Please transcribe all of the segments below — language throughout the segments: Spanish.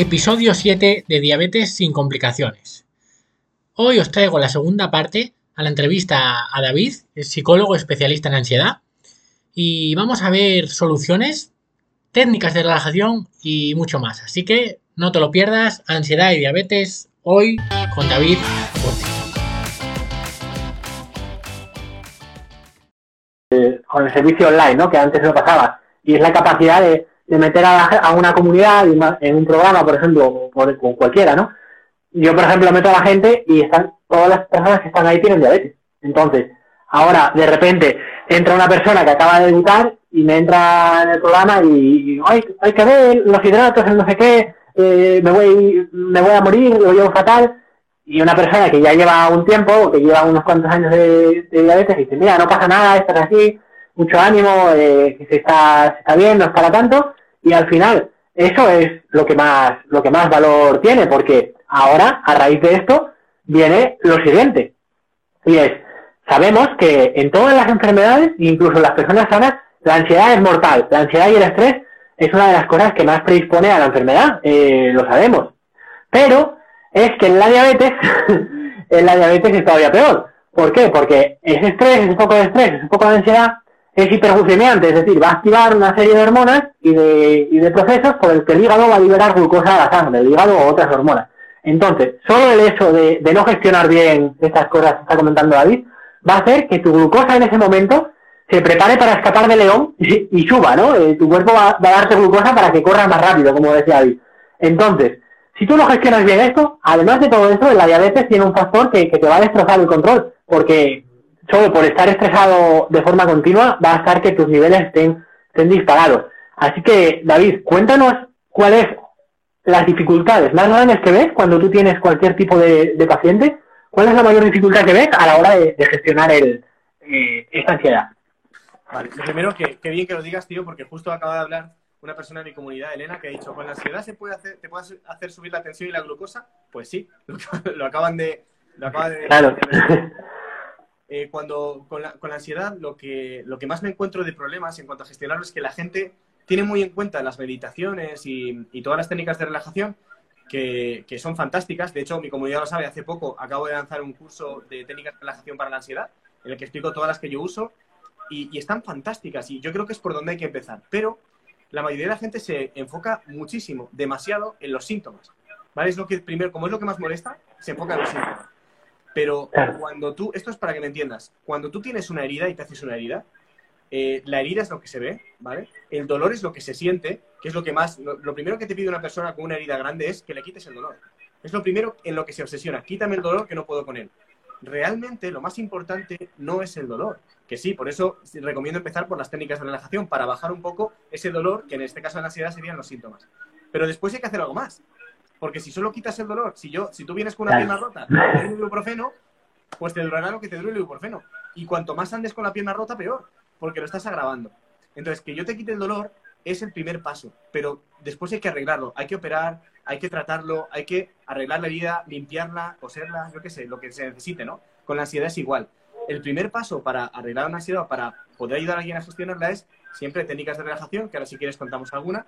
Episodio 7 de Diabetes sin complicaciones. Hoy os traigo la segunda parte a la entrevista a David, psicólogo especialista en ansiedad, y vamos a ver soluciones, técnicas de relajación y mucho más. Así que no te lo pierdas, ansiedad y diabetes, hoy con David eh, con el servicio online, ¿no? Que antes no pasaba. Y es la capacidad de de meter a, una comunidad en un programa, por ejemplo, con cualquiera, ¿no? Yo, por ejemplo, meto a la gente y están todas las personas que están ahí tienen diabetes. Entonces, ahora, de repente, entra una persona que acaba de debutar y me entra en el programa y, hay, hay que ver los hidratos, el no sé qué, eh, me, voy, me voy a morir, lo llevo fatal. Y una persona que ya lleva un tiempo, que lleva unos cuantos años de, diabetes, dice, mira, no pasa nada, estás así, mucho ánimo, eh, que se está, está bien, no es para tanto y al final eso es lo que más lo que más valor tiene porque ahora a raíz de esto viene lo siguiente. Y es sabemos que en todas las enfermedades incluso en las personas sanas la ansiedad es mortal. La ansiedad y el estrés es una de las cosas que más predispone a la enfermedad eh, lo sabemos. Pero es que en la diabetes en la diabetes es todavía peor. ¿por qué? porque ese estrés ese poco de estrés ese poco de ansiedad es hiperglucemiante, es decir, va a activar una serie de hormonas y de, y de procesos por el que el hígado va a liberar glucosa a la sangre, el hígado o otras hormonas. Entonces, solo el hecho de, no gestionar bien estas cosas que está comentando David, va a hacer que tu glucosa en ese momento se prepare para escapar de león y, suba, ¿no? Eh, tu cuerpo va, a darte glucosa para que corra más rápido, como decía David. Entonces, si tú no gestionas bien esto, además de todo esto, la diabetes tiene un factor que, que te va a destrozar el control, porque solo por estar estresado de forma continua va a estar que tus niveles estén, estén disparados. Así que, David, cuéntanos cuáles las dificultades más grandes que ves cuando tú tienes cualquier tipo de, paciente. ¿Cuál es la mayor dificultad que ves a la hora de, gestionar el, eh, esta ansiedad? Vale, lo primero, que, bien que lo digas, tío, porque justo acaba de hablar una persona de mi comunidad, Elena, que ha dicho, ¿con la ansiedad se puede hacer, te puede hacer subir la tensión y la glucosa? Pues sí, lo, acaban de... Lo acaban de claro. Eh, cuando con la, con la, ansiedad lo que, lo que más me encuentro de problemas en cuanto a gestionarlo es que la gente tiene muy en cuenta las meditaciones y, y todas las técnicas de relajación que, que, son fantásticas. De hecho, mi comunidad lo sabe, hace poco acabo de lanzar un curso de técnicas de relajación para la ansiedad en el que explico todas las que yo uso y, y están fantásticas y yo creo que es por donde hay que empezar. Pero la mayoría de la gente se enfoca muchísimo, demasiado en los síntomas. ¿Vale? Es lo que primero, como es lo que más molesta, se enfoca en los síntomas. Pero cuando tú, esto es para que me entiendas, cuando tú tienes una herida y te haces una herida, eh, la herida es lo que se ve, ¿vale? El dolor es lo que se siente, que es lo que más, lo, primero que te pide una persona con una herida grande es que le quites el dolor. Es lo primero en lo que se obsesiona, quítame el dolor que no puedo con él. Realmente lo más importante no es el dolor, que sí, por eso recomiendo empezar por las técnicas de relajación, para bajar un poco ese dolor, que en este caso de la ansiedad serían los síntomas. Pero después hay que hacer algo más. Porque si solo quitas el dolor, si yo, si tú vienes con una pierna rota, un ibuprofeno, pues te durará lo que te dure el ibuprofeno. Y cuanto más andes con la pierna rota, peor, porque lo estás agravando. Entonces, que yo te quite el dolor es el primer paso, pero después hay que arreglarlo, hay que operar, hay que tratarlo, hay que arreglar la herida, limpiarla, coserla, yo qué sé, lo que se necesite, ¿no? Con la ansiedad es igual. El primer paso para arreglar una ansiedad, para poder ayudar a alguien a gestionarla es siempre técnicas de relajación, que ahora si quieres contamos alguna,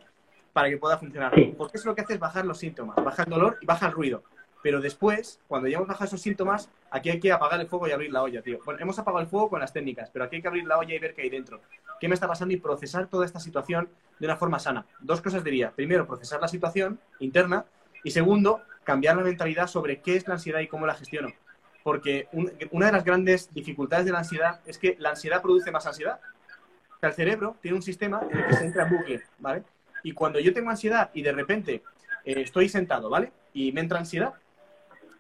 para que pueda funcionar. Porque eso lo que hace es bajar los síntomas, baja el dolor y baja el ruido. Pero después, cuando ya hemos bajado esos síntomas, aquí hay que apagar el fuego y abrir la olla, tío. Bueno, hemos apagado el fuego con las técnicas, pero aquí hay que abrir la olla y ver qué hay dentro. ¿Qué me está pasando? Y procesar toda esta situación de una forma sana. Dos cosas diría. Primero, procesar la situación interna. Y segundo, cambiar la mentalidad sobre qué es la ansiedad y cómo la gestiono. Porque una de las grandes dificultades de la ansiedad es que la ansiedad produce más ansiedad. el cerebro tiene un sistema en el que se entra en bucle, ¿vale? Y cuando yo tengo ansiedad y de repente eh, estoy sentado, ¿vale? Y me entra ansiedad,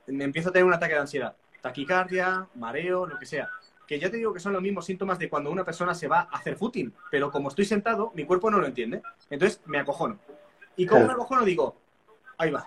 me empiezo a tener un ataque de ansiedad. Taquicardia, mareo, lo que sea. Que ya te digo que son los mismos síntomas de cuando una persona se va a hacer footing, pero como estoy sentado, mi cuerpo no lo entiende. Entonces me acojono. Y como me acojono digo, ahí va,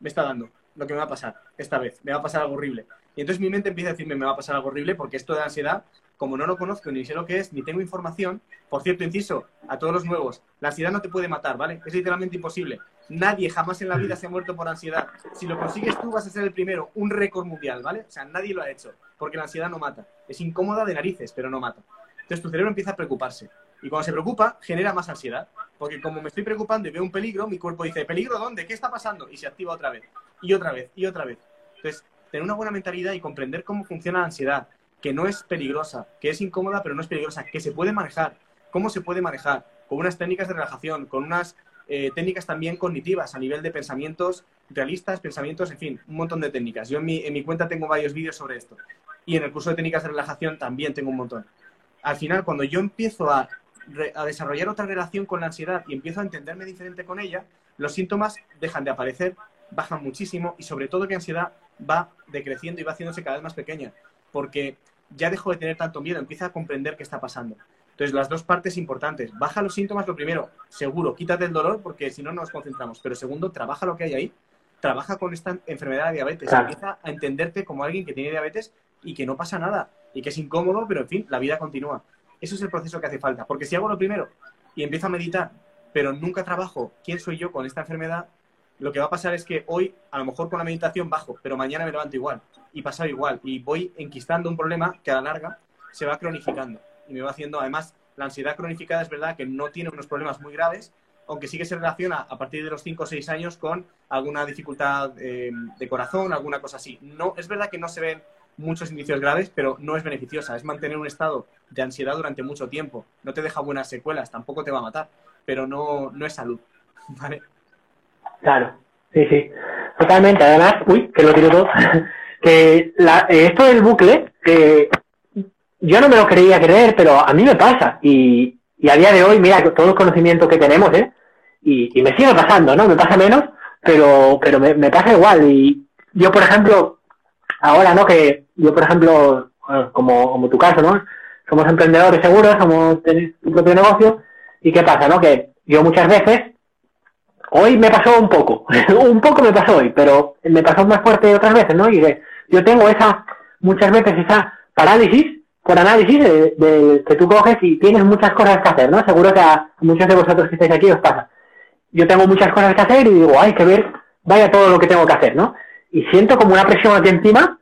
me está dando lo que me va a pasar esta vez, me va a pasar algo horrible. Y entonces mi mente empieza a decirme, me va a pasar algo horrible porque esto de ansiedad como no lo conozco ni sé lo que es, ni tengo información, por cierto, inciso, a todos los nuevos, la ansiedad no te puede matar, ¿vale? Es literalmente imposible. Nadie jamás en la vida se ha muerto por ansiedad. Si lo consigues tú, vas a ser el primero, un récord mundial, ¿vale? O sea, nadie lo ha hecho, porque la ansiedad no mata. Es incómoda de narices, pero no mata. Entonces tu cerebro empieza a preocuparse. Y cuando se preocupa, genera más ansiedad. Porque como me estoy preocupando y veo un peligro, mi cuerpo dice, ¿peligro dónde? ¿Qué está pasando? Y se activa otra vez. Y otra vez, y otra vez. Entonces, tener una buena mentalidad y comprender cómo funciona la ansiedad, que no es peligrosa, que es incómoda, pero no es peligrosa, que se puede manejar. ¿Cómo se puede manejar? Con unas técnicas de relajación, con unas eh, técnicas también cognitivas a nivel de pensamientos realistas, pensamientos, en fin, un montón de técnicas. Yo en mi, en mi cuenta tengo varios vídeos sobre esto. Y en el curso de técnicas de relajación también tengo un montón. Al final, cuando yo empiezo a, a desarrollar otra relación con la ansiedad y empiezo a entenderme diferente con ella, los síntomas dejan de aparecer, bajan muchísimo y sobre todo que ansiedad va decreciendo y va haciéndose cada vez más pequeña, porque ya dejo de tener tanto miedo, empieza a comprender qué está pasando. Entonces, las dos partes importantes. Baja los síntomas, lo primero, seguro, quítate el dolor porque si no, no nos concentramos. Pero segundo, trabaja lo que hay ahí. Trabaja con esta enfermedad de diabetes. Empieza a entenderte como alguien que tiene diabetes y que no pasa nada. Y que es incómodo, pero en fin, la vida continúa. Eso es el proceso que hace falta. Porque si hago lo primero y empiezo a meditar, pero nunca trabajo quién soy yo con esta enfermedad, lo que va a pasar es que hoy, a lo mejor con la meditación bajo, pero mañana me levanto igual y pasado igual. Y voy enquistando un problema que a la larga se va cronificando y me va haciendo, además, la ansiedad cronificada es verdad que no tiene unos problemas muy graves, aunque sí que se relaciona a partir de los 5 o 6 años con alguna dificultad eh, de corazón, alguna cosa así. No, es verdad que no se ven muchos indicios graves, pero no es beneficiosa. Es mantener un estado de ansiedad durante mucho tiempo. No te deja buenas secuelas, tampoco te va a matar, pero no, no es salud. ¿Vale? Claro, sí, sí. Totalmente. Además, uy, que lo tiro todo. que la, esto del bucle, que yo no me lo quería creer, pero a mí me pasa. Y, y a día de hoy, mira, todo el conocimiento que tenemos, ¿eh? Y, y me sigue pasando, ¿no? Me pasa menos, pero, pero me, me, pasa igual. Y yo, por ejemplo, ahora, ¿no? Que yo, por ejemplo, como, como tu caso, ¿no? Somos emprendedores seguros, somos tu propio negocio. ¿Y qué pasa, no? Que yo muchas veces, hoy me pasó un poco, un poco me pasó hoy, pero me pasó más fuerte otras veces, ¿no? Y que yo tengo esa, muchas veces esa parálisis por análisis de, que tú coges y tienes muchas cosas que hacer, ¿no? Seguro que a muchos de vosotros que estáis aquí os pasa. Yo tengo muchas cosas que hacer y digo, hay que ver, vaya todo lo que tengo que hacer, ¿no? Y siento como una presión aquí encima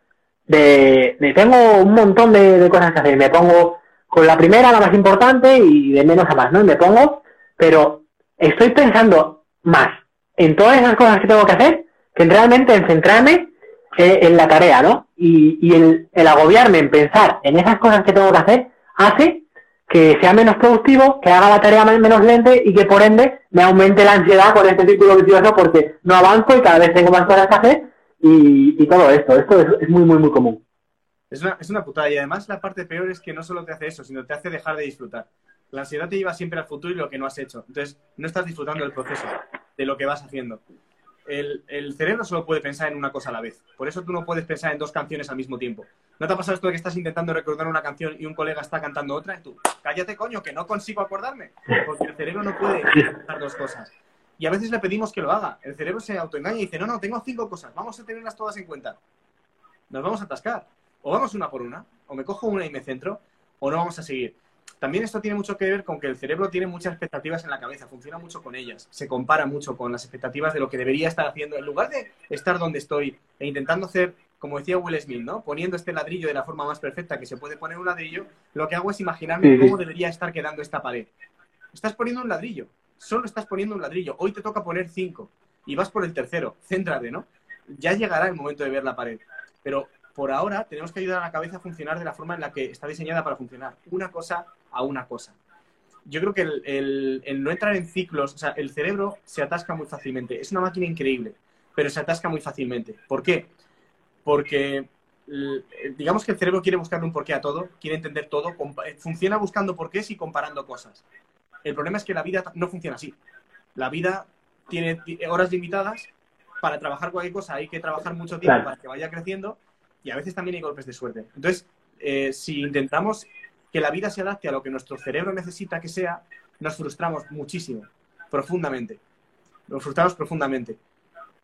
de, de tengo un montón de, de, cosas que hacer. Me pongo con la primera, la más importante, y de menos a más, ¿no? Y me pongo, pero estoy pensando más en todas esas cosas que tengo que hacer que en realmente en centrarme eh, en la tarea, ¿no? Y, y el, el, agobiarme en pensar en esas cosas que tengo que hacer hace que sea menos productivo, que haga la tarea menos lenta y que por ende me aumente la ansiedad con este círculo vicioso porque no avanzo y cada vez tengo más cosas que hacer y, y todo esto. Esto es, es, muy, muy, muy común. Es una, es una putada y además la parte peor es que no solo te hace eso, sino te hace dejar de disfrutar. La ansiedad te lleva siempre al futuro y lo que no has hecho. Entonces, no estás disfrutando del proceso, de lo que vas haciendo el, el, cerebro solo puede pensar en una cosa a la vez. Por eso tú no puedes pensar en dos canciones al mismo tiempo. ¿No te ha pasado esto de que estás intentando recordar una canción y un colega está cantando otra y tú, cállate coño, que no consigo acordarme? Porque el cerebro no puede pensar dos cosas. Y a veces le pedimos que lo haga. El cerebro se autoengaña y dice, no, no, tengo cinco cosas, vamos a tenerlas todas en cuenta. Nos vamos a atascar. O vamos una por una, o me cojo una y me centro, o no vamos a seguir. También esto tiene mucho que ver con que el cerebro tiene muchas expectativas en la cabeza, funciona mucho con ellas, se compara mucho con las expectativas de lo que debería estar haciendo. En lugar de estar donde estoy e intentando hacer, como decía Will Smith, ¿no? Poniendo este ladrillo de la forma más perfecta que se puede poner un ladrillo, lo que hago es imaginarme cómo debería estar quedando esta pared. Estás poniendo un ladrillo, solo estás poniendo un ladrillo. Hoy te toca poner cinco y vas por el tercero. Céntrate, ¿no? Ya llegará el momento de ver la pared. Pero por ahora tenemos que ayudar a la cabeza a funcionar de la forma en la que está diseñada para funcionar. Una cosa a una cosa. Yo creo que el, el, el, no entrar en ciclos, o sea, el cerebro se atasca muy fácilmente. Es una máquina increíble, pero se atasca muy fácilmente. ¿Por qué? Porque digamos que el cerebro quiere buscarle un porqué a todo, quiere entender todo, funciona buscando porqués y comparando cosas. El problema es que la vida no funciona así. La vida tiene horas limitadas, para trabajar cualquier cosa hay que trabajar mucho tiempo claro. para que vaya creciendo y a veces también hay golpes de suerte. Entonces, eh, si intentamos que la vida se adapte a lo que nuestro cerebro necesita que sea, nos frustramos muchísimo, profundamente. Nos frustramos profundamente,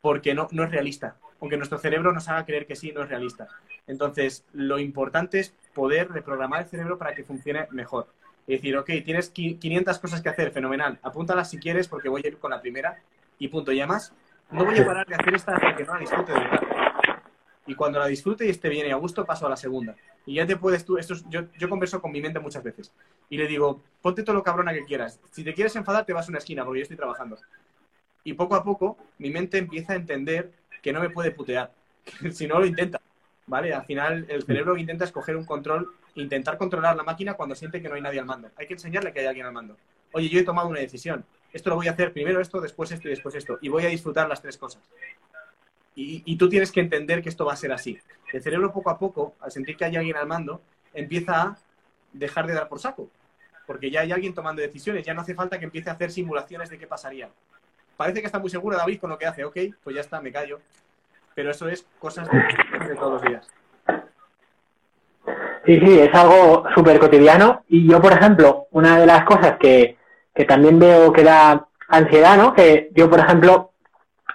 porque no, no es realista. Aunque nuestro cerebro nos haga creer que sí, no es realista. Entonces, lo importante es poder reprogramar el cerebro para que funcione mejor. Y decir, ok, tienes 500 cosas que hacer, fenomenal. Apúntalas si quieres porque voy a ir con la primera y punto. Y además, no voy a parar de hacer esta hasta que no la disfrute de verdad. Y cuando la disfrute y esté bien y a gusto, paso a la segunda. Y ya te puedes tú, esto yo, yo converso con mi mente muchas veces. Y le digo, ponte todo lo cabrona que quieras. Si te quieres enfadar, te vas a una esquina, porque yo estoy trabajando. Y poco a poco, mi mente empieza a entender que no me puede putear. si no, lo intenta. ¿Vale? Al final, el cerebro intenta escoger un control, intentar controlar la máquina cuando siente que no hay nadie al mando. Hay que enseñarle que hay alguien al mando. Oye, yo he tomado una decisión. Esto lo voy a hacer primero esto, después esto y después esto. Y voy a disfrutar las tres cosas. Y, tú tienes que entender que esto va a ser así. El cerebro poco a poco, al sentir que hay alguien al mando, empieza a dejar de dar por saco. Porque ya hay alguien tomando decisiones, ya no hace falta que empiece a hacer simulaciones de qué pasaría. Parece que está muy seguro David con lo que hace, ok, pues ya está, me callo. Pero eso es cosas de, todos los días. Sí, sí, es algo súper cotidiano. Y yo, por ejemplo, una de las cosas que, que también veo que da ansiedad, ¿no? Que yo, por ejemplo,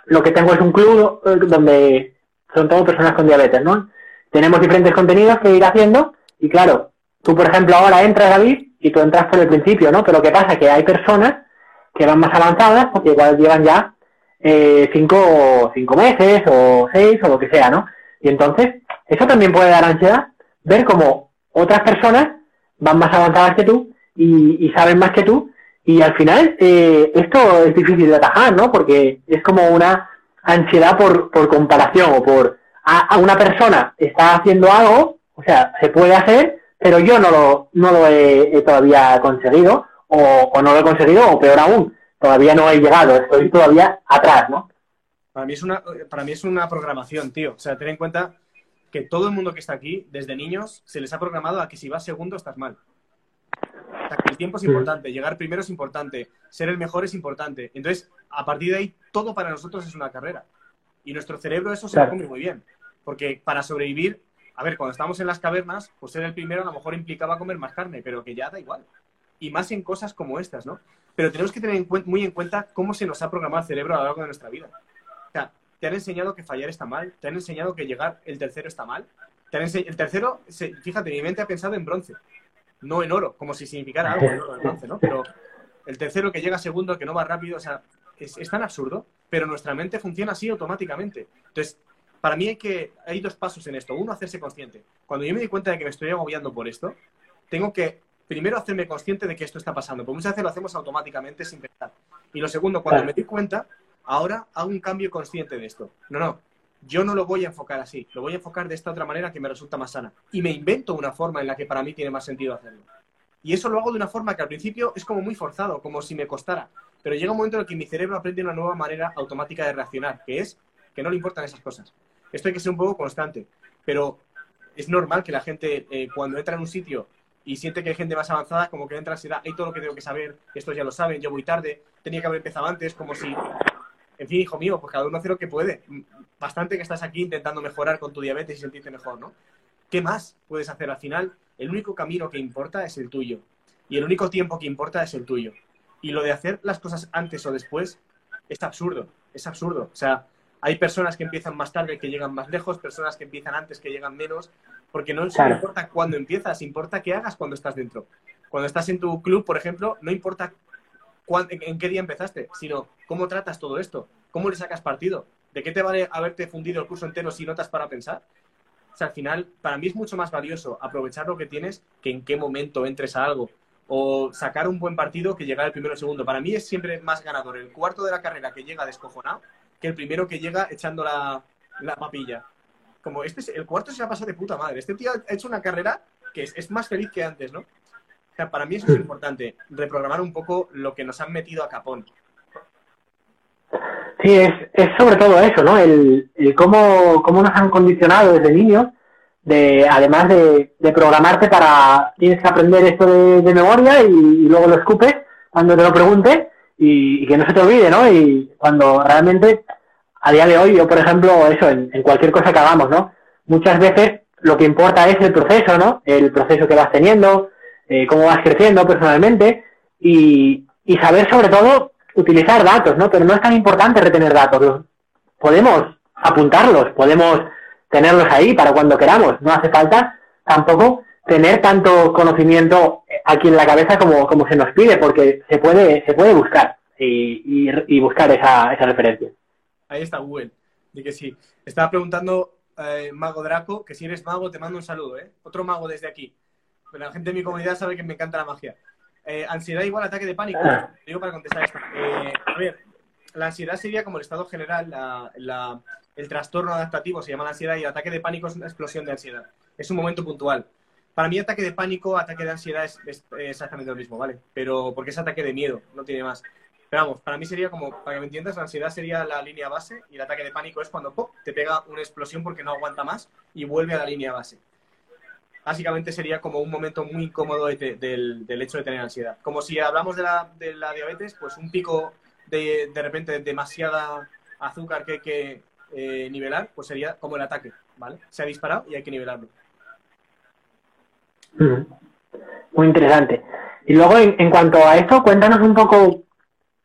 lo que tengo es un club eh, donde son todas personas con diabetes, ¿no? Tenemos diferentes contenidos que ir haciendo y claro, tú por ejemplo ahora entras, David, y tú entras por el principio, ¿no? Pero ¿qué pasa? Que hay personas que van más avanzadas porque igual llevan ya eh, cinco, cinco meses o seis o lo que sea, ¿no? Y entonces, eso también puede dar ansiedad, ver cómo otras personas van más avanzadas que tú y, y saben más que tú y al final, eh, esto es difícil de atajar, ¿no? Porque es como una ansiedad por, comparación o por a, una persona está haciendo algo, o sea, se puede hacer, pero yo no lo, no lo he, todavía conseguido, o, o, no lo he conseguido, o peor aún, todavía no he llegado, estoy todavía atrás, ¿no? Para mí es una, para mí es una programación, tío. O sea, ten en cuenta que todo el mundo que está aquí, desde niños, se les ha programado a que si vas segundo estás mal el tiempo es importante, llegar primero es importante, ser el mejor es importante. Entonces, a partir de ahí, todo para nosotros es una carrera. Y nuestro cerebro eso se lo come muy bien. Porque para sobrevivir, a ver, cuando estamos en las cavernas, pues ser el primero a lo mejor implicaba comer más carne, pero que ya da igual. Y más en cosas como estas, ¿no? Pero tenemos que tener muy en cuenta cómo se nos ha programado el cerebro a lo largo de nuestra vida. O sea, te han enseñado que fallar está mal, te han enseñado que llegar el tercero está mal. el tercero, fíjate, mi mente ha pensado en bronce no en oro, como si significara algo en oro ¿no? Pero el tercero que llega segundo, que no va rápido, o sea, es, tan absurdo, pero nuestra mente funciona así automáticamente. Entonces, para mí hay que hay dos pasos en esto. Uno, hacerse consciente. Cuando yo me di cuenta de que me estoy agobiando por esto, tengo que primero hacerme consciente de que esto está pasando, porque muchas veces lo hacemos automáticamente sin pensar. Y lo segundo, cuando me di cuenta, ahora hago un cambio consciente de esto. No, no, yo no lo voy a enfocar así, lo voy a enfocar de esta otra manera que me resulta más sana. Y me invento una forma en la que para mí tiene más sentido hacerlo. Y eso lo hago de una forma que al principio es como muy forzado, como si me costara. Pero llega un momento en el que mi cerebro aprende una nueva manera automática de reaccionar, que es que no le importan esas cosas. Esto hay que ser un poco constante. Pero es normal que la gente, eh, cuando entra en un sitio y siente que hay gente más avanzada, como que entra da, hay todo lo que tengo que saber, estos ya lo saben, yo voy tarde, tenía que haber empezado antes, como si en fin, hijo mío, pues cada uno hace lo que puede. Bastante que estás aquí intentando mejorar con tu diabetes y sentirte mejor, ¿no? ¿Qué más puedes hacer al final? El único camino que importa es el tuyo. Y el único tiempo que importa es el tuyo. Y lo de hacer las cosas antes o después es absurdo. Es absurdo. O sea, hay personas que empiezan más tarde que llegan más lejos, personas que empiezan antes que llegan menos, porque no importa cuándo empiezas, importa qué hagas cuando estás dentro. Cuando estás en tu club, por ejemplo, no importa en qué día empezaste, sino cómo tratas todo esto, cómo le sacas partido, de qué te vale haberte fundido el curso entero si notas para pensar. O sea, al final, para mí es mucho más valioso aprovechar lo que tienes que en qué momento entres a algo. O sacar un buen partido que llegar el primero o segundo. Para mí es siempre más ganador el cuarto de la carrera que llega descojonado que el primero que llega echando la, papilla. Como este el cuarto se ha pasado de puta madre. Este tío ha hecho una carrera que es, es más feliz que antes, ¿no? Para mí eso es importante, reprogramar un poco lo que nos han metido a capón. Sí, es, es sobre todo eso, ¿no? El, cómo, cómo, nos han condicionado desde niños, de, además de, de programarte para, tienes que aprender esto de, memoria y, luego lo escupes cuando te lo pregunte y, que no se te olvide, ¿no? Y cuando realmente, a día de hoy, yo por ejemplo, eso, en, en cualquier cosa que hagamos, ¿no? Muchas veces lo que importa es el proceso, ¿no? El proceso que vas teniendo, eh, cómo vas creciendo personalmente y, saber sobre todo utilizar datos, ¿no? Pero no es tan importante retener datos. Podemos apuntarlos, podemos tenerlos ahí para cuando queramos. No hace falta tampoco tener tanto conocimiento aquí en la cabeza como, como se nos pide, porque se puede, se puede buscar y, y, buscar esa, esa referencia. Ahí está Google. De que sí. Estaba preguntando eh, Mago Draco, que si eres mago te mando un saludo, ¿eh? Otro mago desde aquí. Pero la gente de mi comunidad sabe que me encanta la magia. Eh, ansiedad igual ataque de pánico. Ah. Digo para contestar esto. Eh, a ver, la ansiedad sería como el estado general, la- la- el trastorno adaptativo se llama la ansiedad y el ataque de pánico es una explosión de ansiedad. Es un momento puntual. Para mí ataque de pánico, ataque de ansiedad es, es exactamente lo mismo, ¿vale? Pero porque es ataque de miedo, no tiene más. Pero vamos, para mí sería como, para que me entiendas, la ansiedad sería la línea base y el ataque de pánico es cuando ¡pop! te pega una explosión porque no aguanta más y vuelve a la línea base. Básicamente sería como un momento muy incómodo de te- del, del hecho de tener ansiedad. Como si hablamos de la, de la diabetes, pues un pico de, de repente de demasiada azúcar que hay que eh, nivelar, pues sería como el ataque, ¿vale? Se ha disparado y hay que nivelarlo. Muy interesante. Y luego, en, en cuanto a esto, cuéntanos un poco,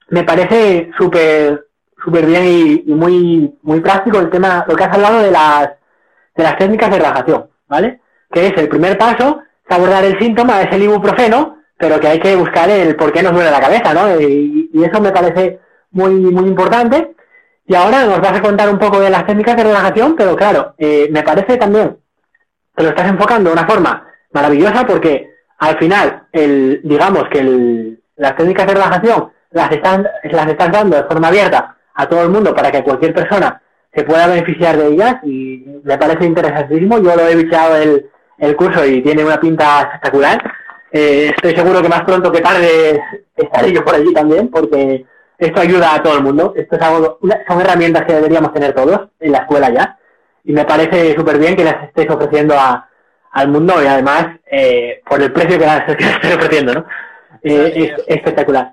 me parece súper súper bien y, y muy muy práctico el tema, lo que has hablado de las, de las técnicas de relajación, ¿vale? Que es el primer paso, es abordar el síntoma, es el ibuprofeno, pero que hay que buscar el por qué nos duele la cabeza, ¿no? Y, eso me parece muy, muy importante. Y ahora nos vas a contar un poco de las técnicas de relajación, pero claro, eh, me parece también que lo estás enfocando de una forma maravillosa porque al final, el, digamos que el, las técnicas de relajación las están, las estás dando de forma abierta a todo el mundo para que cualquier persona se pueda beneficiar de ellas y me parece interesantísimo. Yo lo he bicheado el, el curso y tiene una pinta espectacular. Eh, estoy seguro que más pronto que tarde estaré yo por allí también porque esto ayuda a todo el mundo. Esto es algo, una- son herramientas que deberíamos tener todos en la escuela ya y me parece súper bien que las estéis ofreciendo a, al mundo y además eh, por el precio que las, que las ofreciendo, ¿no? Eh, es, espectacular.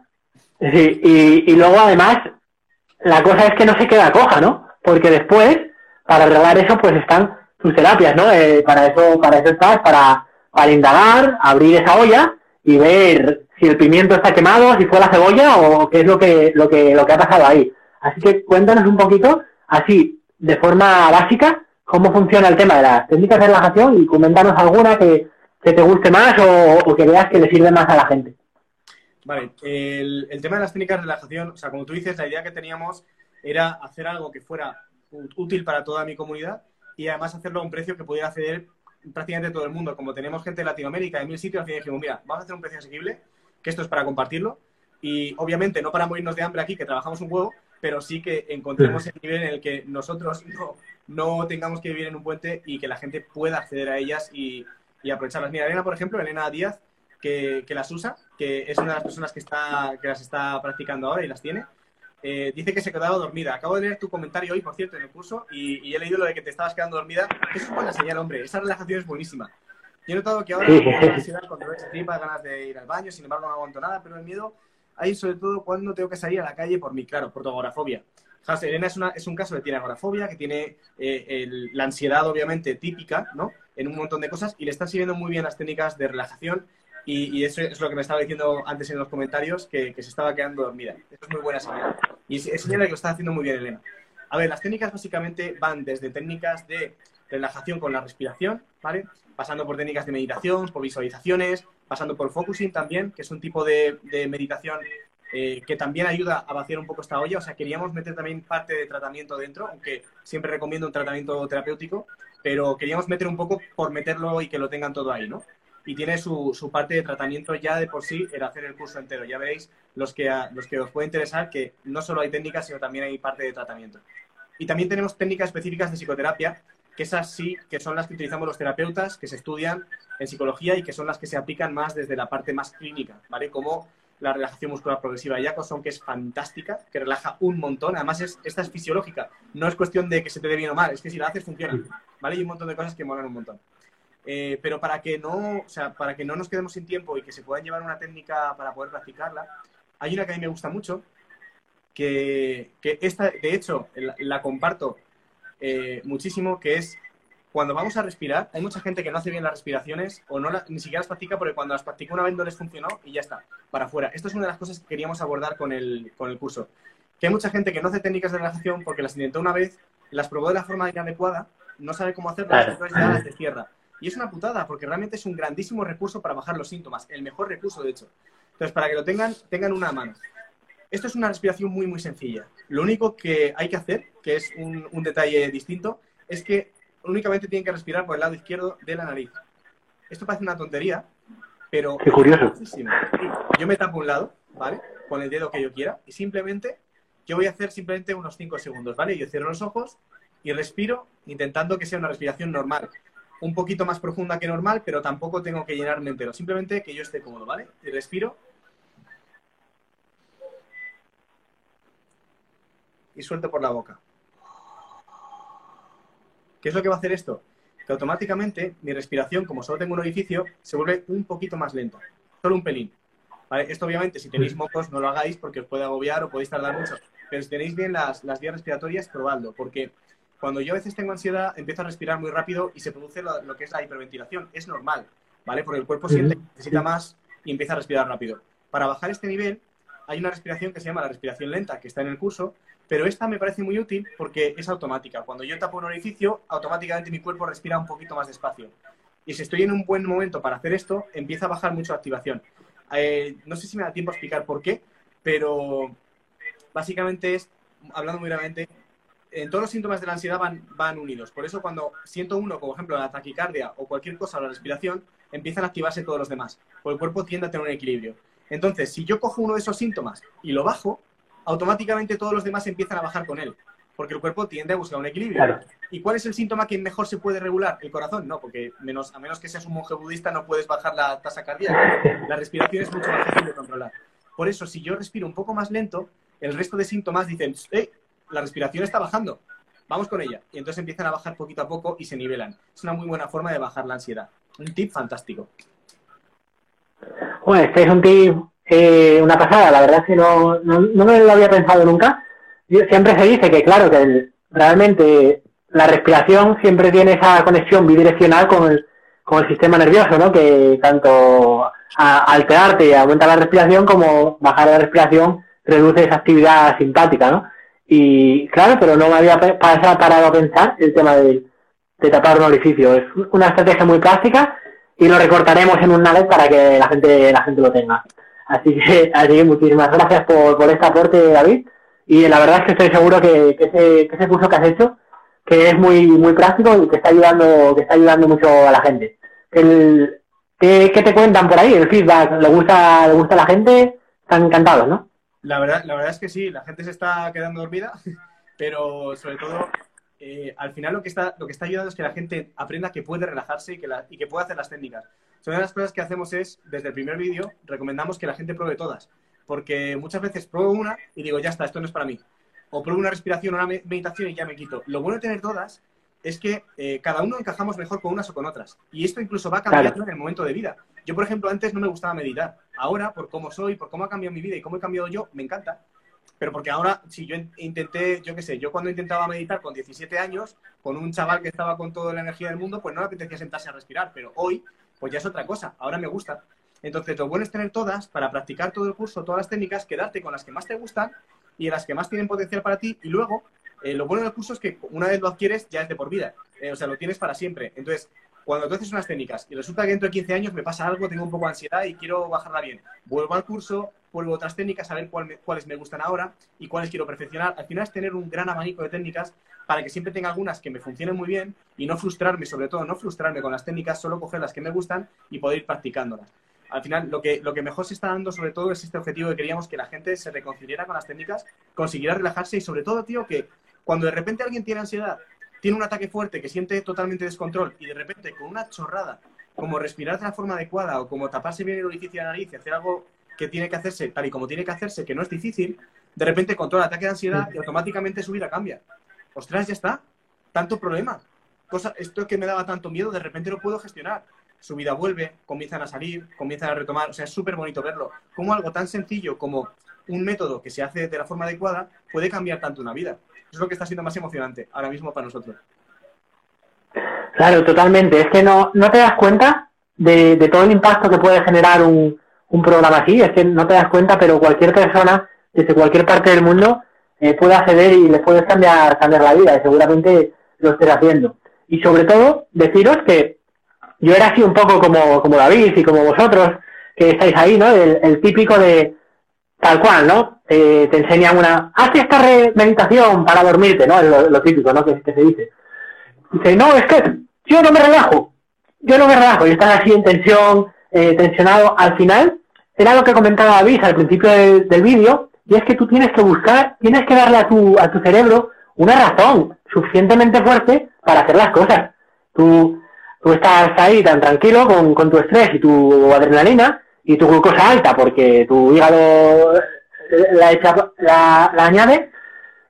Sí, y, y luego además la cosa es que no se queda coja, ¿no? Porque después, para arreglar eso, pues están sus terapias, ¿no? Eh, para eso, para eso estás, para, para indagar, abrir esa olla y ver si el pimiento está quemado, si fue la cebolla o qué es lo que, lo que, lo que ha pasado ahí. Así que cuéntanos un poquito, así, de forma básica, cómo funciona el tema de las técnicas de relajación y coméntanos alguna que, te guste más o, o que veas que le sirve más a la gente. Vale, el, el tema de las técnicas de relajación, o sea, como tú dices, la idea que teníamos era hacer algo que fuera útil para toda mi comunidad y además hacerlo a un precio que pudiera acceder prácticamente todo el mundo. Como tenemos gente de Latinoamérica, de mil sitios, al final dijimos, mira, vamos a hacer un precio asequible, que esto es para compartirlo y obviamente no para morirnos de hambre aquí, que trabajamos un huevo, pero sí que encontremos el nivel en el que nosotros no, no tengamos que vivir en un puente y que la gente pueda acceder a ellas y, y aprovecharlas. Mira, Elena, por ejemplo, Elena Díaz, que, que las usa, que es una de las personas que, está, que las está practicando ahora y las tiene, eh, dice que se quedaba dormida. Acabo de leer tu comentario hoy, por cierto, en el curso, y, y he leído lo de que te estabas quedando dormida. Eso es buena señal, hombre. Esa relajación es buenísima. Yo he notado que ahora tengo ansiedad cuando tripa, ganas de ir al baño, sin embargo no aguanto nada, pero el miedo hay sobre todo cuando tengo que salir a la calle por mí, claro, por tu agorafobia. Fijaos, Elena es, una, es un caso que tiene agorafobia, que tiene eh, el- la ansiedad obviamente típica, ¿no? En un montón de cosas y le están sirviendo muy bien las técnicas de relajación y, y eso es lo que me estaba diciendo antes en los comentarios, que, que se estaba quedando dormida. Eso es muy buena señal. Y es, señal que lo está haciendo muy bien Elena. A ver, las técnicas básicamente van desde técnicas de relajación con la respiración, ¿vale? Pasando por técnicas de meditación, por visualizaciones, pasando por focusing también, que es un tipo de, de meditación eh, que también ayuda a vaciar un poco esta olla. O sea, queríamos meter también parte de tratamiento dentro, aunque siempre recomiendo un tratamiento terapéutico, pero queríamos meter un poco por meterlo y que lo tengan todo ahí, ¿no? Y tiene su, su parte de tratamiento ya de por sí el hacer el curso entero. Ya veréis los que, a- los que os puede interesar que no solo hay técnicas, sino también hay parte de tratamiento. Y también tenemos técnicas específicas de psicoterapia, que esas sí que son las que utilizamos los terapeutas, que se estudian en psicología y que son las que se aplican más desde la parte más clínica, ¿vale? Como la relajación muscular progresiva de Jacobson, que es fantástica, que relaja un montón. Además, es, esta es fisiológica. No es cuestión de que se te dé bien o mal, es que si la haces funciona, ¿vale? Y un montón de cosas que molan un montón. Eh, pero para que no, o sea, para que no nos quedemos sin tiempo y que se puedan llevar una técnica para poder practicarla, hay una que a mí me gusta mucho, que, que esta, de hecho, la, la comparto eh, muchísimo, que es cuando vamos a respirar, hay mucha gente que no hace bien las respiraciones o no la- ni siquiera las practica porque cuando las practicó una vez no les funcionó y ya está, para afuera. Esto es una de las cosas que queríamos abordar con el, con el curso. Que hay mucha gente que no hace técnicas de relajación porque las intentó una vez, las probó de la forma inadecuada, no sabe cómo hacerlas, entonces ya las destierra. Y es una putada porque realmente es un grandísimo recurso para bajar los síntomas, el mejor recurso de hecho. Entonces, para que lo tengan, tengan una mano. Esto es una respiración muy, muy sencilla. Lo único que hay que hacer, que es un, un detalle distinto, es que únicamente tienen que respirar por el lado izquierdo de la nariz. Esto parece una tontería, pero... Qué curioso. Yo me tapo un lado, ¿vale? Con el dedo que yo quiera y simplemente, yo voy a hacer simplemente unos 5 segundos, ¿vale? Yo cierro los ojos y respiro intentando que sea una respiración normal. Un poquito más profunda que normal, pero tampoco tengo que llenarme entero. Simplemente que yo esté cómodo, ¿vale? Y respiro. Y suelto por la boca. ¿Qué es lo que va a hacer esto? Que automáticamente mi respiración, como solo tengo un orificio, se vuelve un poquito más lenta. Solo un pelín. Esto obviamente si tenéis mocos no lo hagáis porque os puede agobiar o podéis tardar mucho. Pero si tenéis bien las, las vías respiratorias, probadlo. Porque cuando yo a veces tengo ansiedad, empiezo a respirar muy rápido y se produce lo, que es la hiperventilación. Es normal, ¿vale? Porque el cuerpo siente que necesita más y empieza a respirar rápido. Para bajar este nivel, hay una respiración que se llama la respiración lenta, que está en el curso, pero esta me parece muy útil porque es automática. Cuando yo tapo un orificio, automáticamente mi cuerpo respira un poquito más despacio. Y si estoy en un buen momento para hacer esto, empieza a bajar mucho la activación. Eh, no sé si me da tiempo a explicar por qué, pero básicamente es, hablando muy brevemente, en todos los síntomas de la ansiedad van, van unidos. Por eso cuando siento uno, como ejemplo la taquicardia o cualquier cosa, la respiración, empiezan a activarse todos los demás. Porque el cuerpo tiende a tener un equilibrio. Entonces, si yo cojo uno de esos síntomas y lo bajo, automáticamente todos los demás empiezan a bajar con él, porque el cuerpo tiende a buscar un equilibrio. ¿Y cuál es el síntoma que mejor se puede regular? ¿El corazón? No, porque menos, a menos que seas un monje budista no puedes bajar la tasa cardíaca. La respiración es mucho más fácil de controlar. Por eso, si yo respiro un poco más lento, el resto de síntomas dicen, hey, la respiración está bajando, vamos con ella. Y entonces empiezan a bajar poquito a poco y se nivelan. Es una muy buena forma de bajar la ansiedad. Un tip fantástico. Bueno, este es un tip eh, una pasada, la verdad es que no, no, me lo había pensado nunca. siempre se dice que, claro, que realmente la respiración siempre tiene esa conexión bidireccional con el, con el sistema nervioso, ¿no? Que tanto alterarte y aumenta la respiración como bajar la respiración reduce esa actividad simpática, ¿no? Y claro, pero no me había parado a pensar el tema de, de tapar un orificio. Es una estrategia muy práctica y lo recortaremos en un nugget para que la gente, la gente lo tenga. Así que, así muchísimas gracias por, por este aporte, David. Y la verdad es que estoy seguro que, que, ese, que ese curso que has hecho, que es muy, muy práctico y que está ayudando, que está ayudando mucho a la gente. El, ¿qué, ¿Qué te cuentan por ahí? ¿El feedback? ¿Le gusta, le gusta a la gente? Están encantados, ¿no? La verdad, la verdad es que sí, la gente se está quedando dormida, pero sobre todo eh, al final lo que, está, lo que está ayudando es que la gente aprenda que puede relajarse y que, y que puede hacer las técnicas. una de las cosas que hacemos es, desde el primer vídeo, recomendamos que la gente pruebe todas. Porque muchas veces pruebo una y digo, ya está, esto no es para mí. O pruebo una respiración o una meditación y ya me quito. Lo bueno de tener todas es que eh, cada uno encajamos mejor con unas o con otras. Y esto incluso va cambiando en el momento de vida. Yo, por ejemplo, antes no me gustaba meditar. Ahora, por cómo soy, por cómo ha cambiado mi vida y cómo he cambiado yo, me encanta pero porque ahora, si yo intenté, yo qué sé, yo cuando intentaba meditar con 17 años, con un chaval que estaba con toda la energía del mundo, pues no me apetecía sentarse a respirar, pero hoy, pues ya es otra cosa, ahora me gusta. Entonces, lo bueno es tener todas para practicar todo el curso, todas las técnicas, quedarte con las que más te gustan y las que más tienen potencial para ti, y luego, eh, lo bueno del curso es que una vez lo adquieres, ya es de por vida, eh, o sea, lo tienes para siempre. Entonces, cuando tú haces unas técnicas y resulta que dentro de 15 años me pasa algo, tengo un poco de ansiedad y quiero bajarla bien, vuelvo al curso, vuelvo a otras técnicas, a ver cuáles me gustan ahora y cuáles quiero perfeccionar. Al final es tener un gran abanico de técnicas para que siempre tenga algunas que me funcionen muy bien y no frustrarme, sobre todo no frustrarme con las técnicas, solo coger las que me gustan y poder ir practicándolas. Al final, lo que, lo que mejor se está dando, sobre todo, es este objetivo que queríamos que la gente se reconciliara con las técnicas, consiguiera relajarse y, sobre todo, tío, que cuando de repente alguien tiene ansiedad tiene un ataque fuerte que siente totalmente descontrol y de repente con una chorrada como respirar de la forma adecuada o como taparse bien el orificio de la nariz y hacer algo que tiene que hacerse tal y como tiene que hacerse, que no es difícil, de repente controla el ataque de ansiedad y automáticamente su vida cambia. Ostras, ya está. Tanto problema. Cosa, esto que me daba tanto miedo, de repente lo puedo gestionar. Su vida vuelve, comienzan a salir, comienzan a retomar. O sea, es súper bonito verlo. Como algo tan sencillo como un método que se hace de la forma adecuada puede cambiar tanto una vida es lo que está siendo más emocionante ahora mismo para nosotros. Claro, totalmente. Es que no, no te das cuenta de, todo el impacto que puede generar un, un, programa así. Es que no te das cuenta, pero cualquier persona desde cualquier parte del mundo eh, puede acceder y le puedes cambiar, cambiar la vida. Y seguramente lo estés haciendo. Y sobre todo, deciros que yo era así un poco como, como David y como vosotros, que estáis ahí, ¿no? el típico de, Tal cual, ¿no? te enseñan una, haz esta meditación para dormirte, ¿no? Es lo, típico, ¿no? Que, se dice. dice, no, es que yo no me relajo, yo no me relajo, y estás así en tensión, eh, tensionado. Al final, era lo que comentaba David al principio del, vídeo, y es que tú tienes que buscar, tienes que darle a tu, a tu cerebro una razón suficientemente fuerte para hacer las cosas. Tú, tú estás ahí tan tranquilo con, con tu estrés y tu adrenalina y tu glucosa alta porque tu hígado la, echa, la, la añade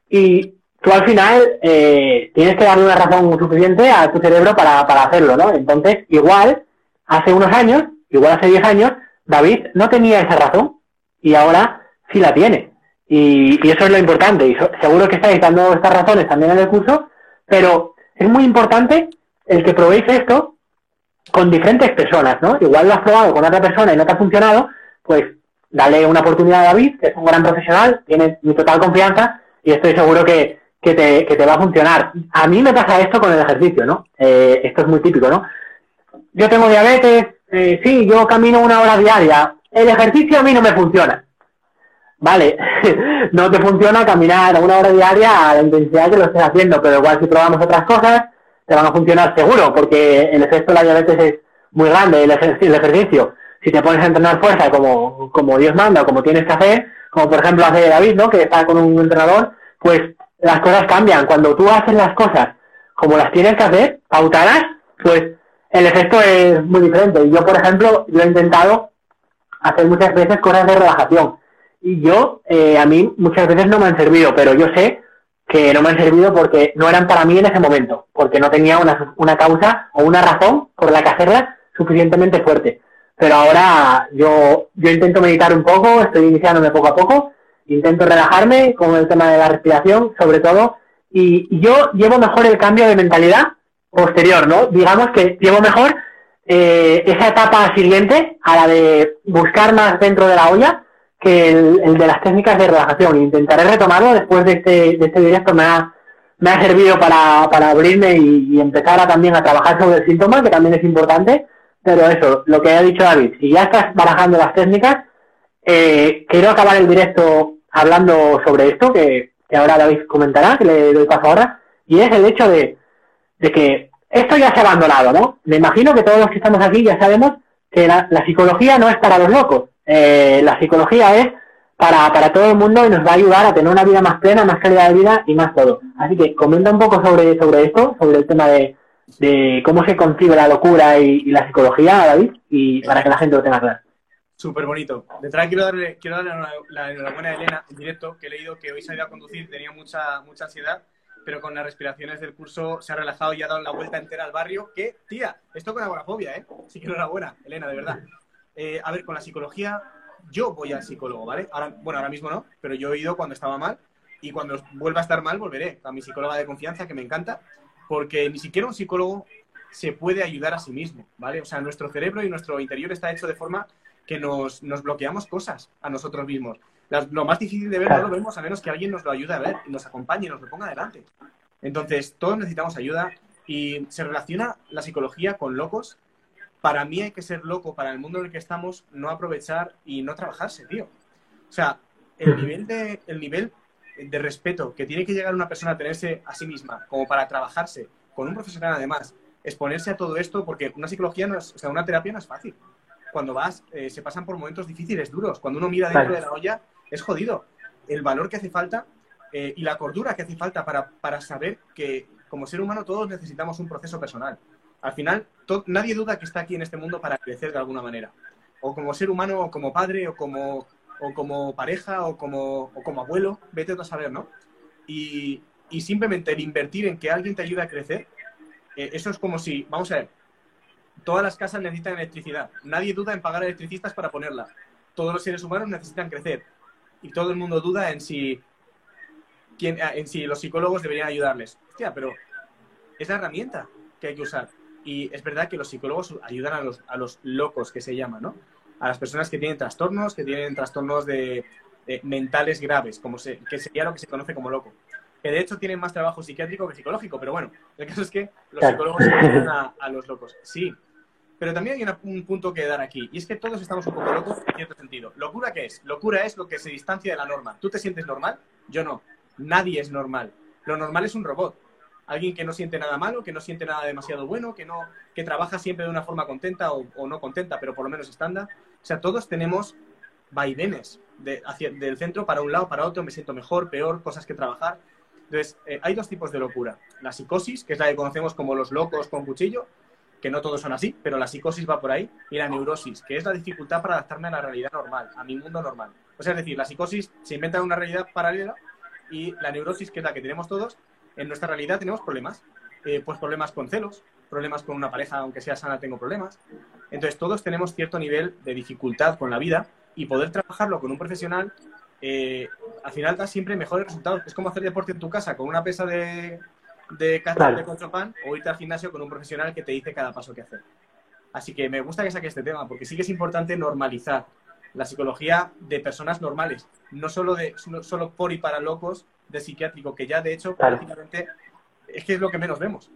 y tú al final eh, tienes que darle una razón suficiente a tu cerebro para, para hacerlo, ¿no? Entonces, igual, hace unos años, igual hace 10 años, David no tenía esa razón y ahora sí la tiene. Y, y eso es lo importante. Y seguro que estáis dando estas razones también en el curso, pero es muy importante el que probéis esto con diferentes personas, ¿no? Igual lo has probado con otra persona y no te ha funcionado, pues dale una oportunidad a David, que es un gran profesional, tiene mi total confianza y estoy seguro que, que, te, que te va a funcionar. A mí me pasa esto con el ejercicio, ¿no? Eh, esto es muy típico, ¿no? Yo tengo diabetes, eh, sí, yo camino una hora diaria. El ejercicio a mí no me funciona. Vale, no te funciona caminar una hora diaria a la intensidad que lo estés haciendo, pero igual si probamos otras cosas, te van a funcionar seguro, porque el efecto de la diabetes es muy grande, el, ejer- el ejercicio. Si te pones a entrenar fuerza como, como Dios manda, como tienes que hacer, como por ejemplo hace David, ¿no? Que está con un entrenador, pues las cosas cambian. Cuando tú haces las cosas como las tienes que hacer, pautadas, pues el efecto es muy diferente. Yo, por ejemplo, yo he intentado hacer muchas veces cosas de relajación. Y yo, eh, a mí muchas veces no me han servido, pero yo sé que no me han servido porque no eran para mí en ese momento, porque no tenía una, una causa o una razón por la que hacerlas suficientemente fuerte. Pero ahora yo, yo intento meditar un poco, estoy iniciándome poco a poco, intento relajarme con el tema de la respiración, sobre todo, y, yo llevo mejor el cambio de mentalidad posterior, ¿no? Digamos que llevo mejor eh, esa etapa siguiente a la de buscar más dentro de la olla el, de las técnicas de relajación. Intentaré retomarlo después de este, de este directo. Me ha, me ha servido para, para abrirme y, empezar a, también a trabajar sobre el síntoma, que también es importante. Pero eso, lo que ha dicho David, si ya estás barajando las técnicas, eh, quiero acabar el directo hablando sobre esto, que, ahora David comentará, que le doy paso ahora, y es el hecho de, de que esto ya se ha abandonado, ¿no? Me imagino que todos los que estamos aquí ya sabemos que la psicología no es para los locos. Eh, la psicología es para, para todo el mundo y nos va a ayudar a tener una vida más plena, más calidad de vida y más todo. Así que comenta un poco sobre, sobre esto, sobre el tema de, de cómo se concibe la locura y, la psicología, David, y para que la gente lo tenga claro. Súper bonito. De entrada quiero darle, quiero darle la, enhorabuena a Elena en directo, que he leído que hoy se ha ido a conducir, tenía mucha, mucha ansiedad, pero con las respiraciones del curso se ha relajado y ha dado la vuelta entera al barrio. Que, tía, esto con agorafobia, ¿eh? Sí que enhorabuena, Elena, de verdad. Eh, a ver, con la psicología, yo voy al psicólogo, ¿vale? Ahora, bueno, ahora mismo no, pero yo he ido cuando estaba mal y cuando vuelva a estar mal volveré a mi psicóloga de confianza, que me encanta, porque ni siquiera un psicólogo se puede ayudar a sí mismo, ¿vale? O sea, nuestro cerebro y nuestro interior está hecho de forma que nos, nos bloqueamos cosas a nosotros mismos. Lo más difícil de ver no lo vemos a menos que alguien nos lo ayude a ver nos acompañe nos lo ponga adelante. Entonces, todos necesitamos ayuda y se relaciona la psicología con locos. Para mí hay que ser loco para el mundo en el que estamos, no aprovechar y no trabajarse, tío. O sea, el nivel de, el nivel de respeto que tiene que llegar una persona a tenerse a sí misma como para trabajarse con un profesional además, exponerse a todo esto, porque una psicología no es, o sea, una terapia no es fácil. Cuando vas, eh, se pasan por momentos difíciles, duros. Cuando uno mira dentro Claro. de la olla, es jodido. El valor que hace falta eh, y la cordura que hace falta para, para saber que como ser humano todos necesitamos un proceso personal. Al final, nadie duda que está aquí en este mundo para crecer de alguna manera. O como ser humano, o como padre, o como, o como pareja, o como, o como abuelo, vete a saber, ¿no? Y, y simplemente el invertir en que alguien te ayude a crecer, eh, eso es como si, vamos a ver, todas las casas necesitan electricidad. Nadie duda en pagar electricistas para ponerla. Todos los seres humanos necesitan crecer. Y todo el mundo duda en si, quién, eh, en si los psicólogos deberían ayudarles. Hostia, pero es la herramienta que hay que usar. Y es verdad que los psicólogos ayudan a los, a los locos, que se llama, ¿no? A las personas que tienen trastornos, que tienen trastornos de, de mentales graves, como se, que sería lo que se conoce como loco. Que de hecho tienen más trabajo psiquiátrico que psicológico, pero bueno, el caso es que los psicólogos ayudan a, a los locos. Sí, pero también hay una- un punto que dar aquí, y es que todos estamos un poco locos en cierto sentido. ¿Locura qué es? Locura es lo que se distancia de la norma. ¿Tú te sientes normal? Yo no. Nadie es normal. Lo normal es un robot. Alguien que no siente nada malo, que no siente nada demasiado bueno, que no, que trabaja siempre de una forma contenta o, no contenta, pero por lo menos estándar. O sea, todos tenemos vaivenes de, hacia, del centro para un lado, para otro, me siento mejor, peor, cosas que trabajar. Entonces, eh, hay dos tipos de locura. La psicosis, que es la que conocemos como los locos con cuchillo, que no todos son así, pero la psicosis va por ahí, y la neurosis, que es la dificultad para adaptarme a la realidad normal, a mi mundo normal. O sea, es decir, la psicosis se inventa una realidad paralela y la neurosis, que es la que tenemos todos, en nuestra realidad tenemos problemas. Eh, pues problemas con celos, problemas con una pareja, aunque sea sana, tengo problemas. Entonces, todos tenemos cierto nivel de dificultad con la vida y poder trabajarlo con un profesional, eh, al final da siempre mejores resultados. Es como hacer deporte en tu casa con una pesa de, de claro. de conchopan o irte al gimnasio con un profesional que te dice cada paso que hacer. Así que me gusta que saque este tema, porque sí que es importante normalizar la psicología de personas normales, no solo, de, solo por y para locos de psiquiátrico, que ya de hecho prácticamente es que es lo que menos vemos.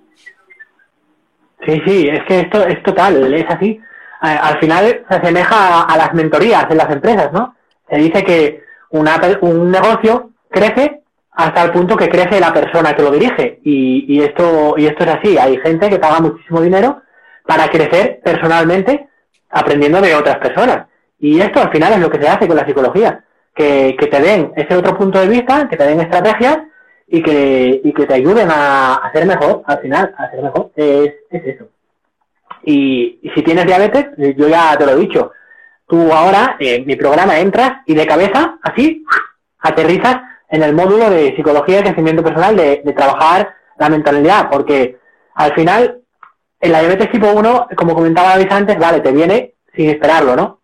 Sí, sí, es que esto es total, es así. Al final se asemeja a las mentorías en las empresas, ¿no? Se dice que una, un negocio crece hasta el punto que crece la persona que lo dirige. Y, y, esto, y esto es así. Hay gente que paga muchísimo dinero para crecer personalmente aprendiendo de otras personas. Y esto al final es lo que se hace con la psicología. Que, te den ese otro punto de vista, que te den estrategias y que, te ayuden a, a ser mejor, al final, a ser mejor. Es, es eso. Y, si tienes diabetes, yo ya te lo he dicho, tú ahora en mi programa entras y de cabeza, así, aterrizas en el módulo de psicología y crecimiento personal de, trabajar la mentalidad, porque al final, en la diabetes tipo 1, como comentaba antes, vale, te viene sin esperarlo, ¿no?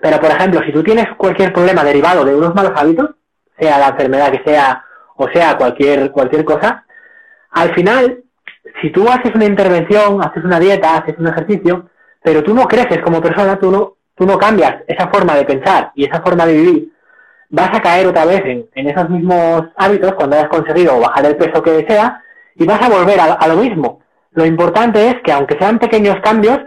Pero, por ejemplo, si tú tienes cualquier problema derivado de unos malos hábitos, sea la enfermedad que sea, o sea cualquier, cualquier cosa, al final, si tú haces una intervención, haces una dieta, haces un ejercicio, pero tú no creces como persona, tú no, tú no cambias esa forma de pensar y esa forma de vivir, vas a caer otra vez en, en esos mismos hábitos cuando hayas conseguido bajar el peso que sea y vas a volver a, a lo mismo. Lo importante es que aunque sean pequeños cambios,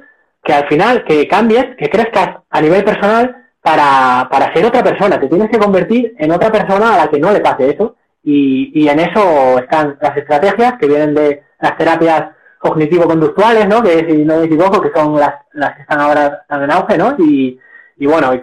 que al final, que cambies, que crezcas a nivel personal para, para ser otra persona. Te tienes que convertir en otra persona a la que no le pase eso. Y, y en eso están las estrategias que vienen de las terapias cognitivo-conductuales, ¿no? Que si no me equivoco, que son las, las que están ahora en auge, ¿no? Y, y bueno, y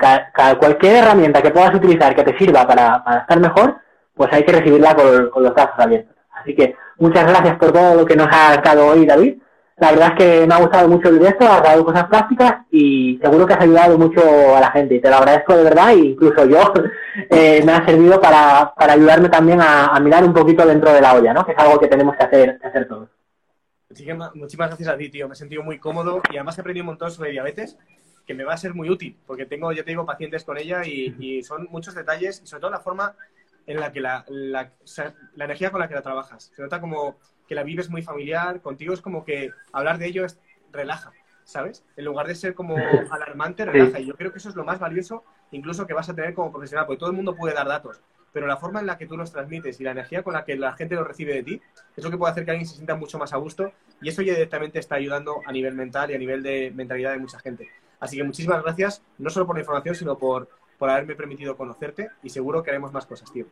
cualquier herramienta que puedas utilizar que te sirva para, para estar mejor, pues hay que recibirla con, con los brazos abiertos. Así que muchas gracias por todo lo que nos ha dado hoy, David. La verdad es que me ha gustado mucho el directo, has dado cosas prácticas y seguro que has ayudado mucho a la gente. Te lo agradezco de verdad e incluso yo eh, me ha servido para, para ayudarme también a, mirar un poquito dentro de la olla, ¿no? Que es algo que tenemos que hacer, que hacer todos. Muchísimas gracias a ti, tío. Me he sentido muy cómodo y además he aprendido un montón sobre diabetes que me va a ser muy útil porque tengo, ya te pacientes con ella y, y son muchos detalles y sobre todo la forma en la que la, la energía con la que la trabajas. Se nota como que la vives muy familiar, contigo es como que hablar de ello es, relaja, ¿sabes? En lugar de ser como alarmante, relaja. Y yo creo que eso es lo más valioso incluso que vas a tener como profesional, porque todo el mundo puede dar datos, pero la forma en la que tú los transmites y la energía con la que la gente los recibe de ti es lo que puede hacer que alguien se sienta mucho más a gusto y eso ya directamente está ayudando a nivel mental y a nivel de mentalidad de mucha gente. Así que muchísimas gracias, no solo por la información, sino por, por haberme permitido conocerte y seguro que haremos más cosas, tío.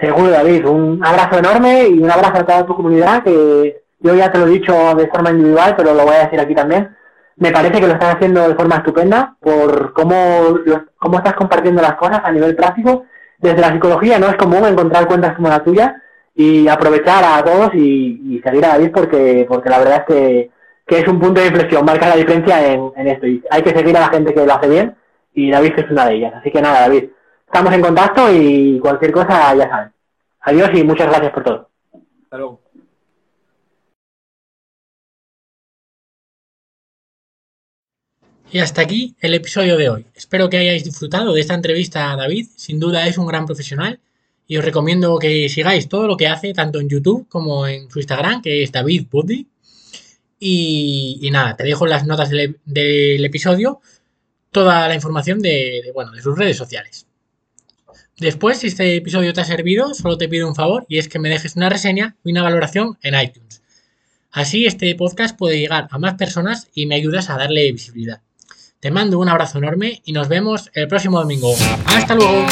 Seguro, David. Un abrazo enorme y un abrazo a toda tu comunidad, que yo ya te lo he dicho de forma individual, pero lo voy a decir aquí también. Me parece que lo estás haciendo de forma estupenda por cómo, cómo estás compartiendo las cosas a nivel práctico. Desde la psicología no es común encontrar cuentas como la tuya y aprovechar a todos y, seguir a David porque, porque la verdad es que, que, es un punto de inflexión, marca la diferencia en, en esto. Y hay que seguir a la gente que lo hace bien y David es una de ellas. Así que nada, David, estamos en contacto y cualquier cosa ya saben. Adiós y muchas gracias por todo. Hasta luego. Y hasta aquí el episodio de hoy. Espero que hayáis disfrutado de esta entrevista a David. Sin duda es un gran profesional y os recomiendo que sigáis todo lo que hace, tanto en YouTube como en su Instagram, que es David Buddy. Y, nada, te dejo en las notas del, episodio toda la información de, bueno, de sus redes sociales. Después, si este episodio te ha servido, solo te pido un favor y es que me dejes una reseña y una valoración en iTunes. Así este podcast puede llegar a más personas y me ayudas a darle visibilidad. Te mando un abrazo enorme y nos vemos el próximo domingo. ¡Hasta luego!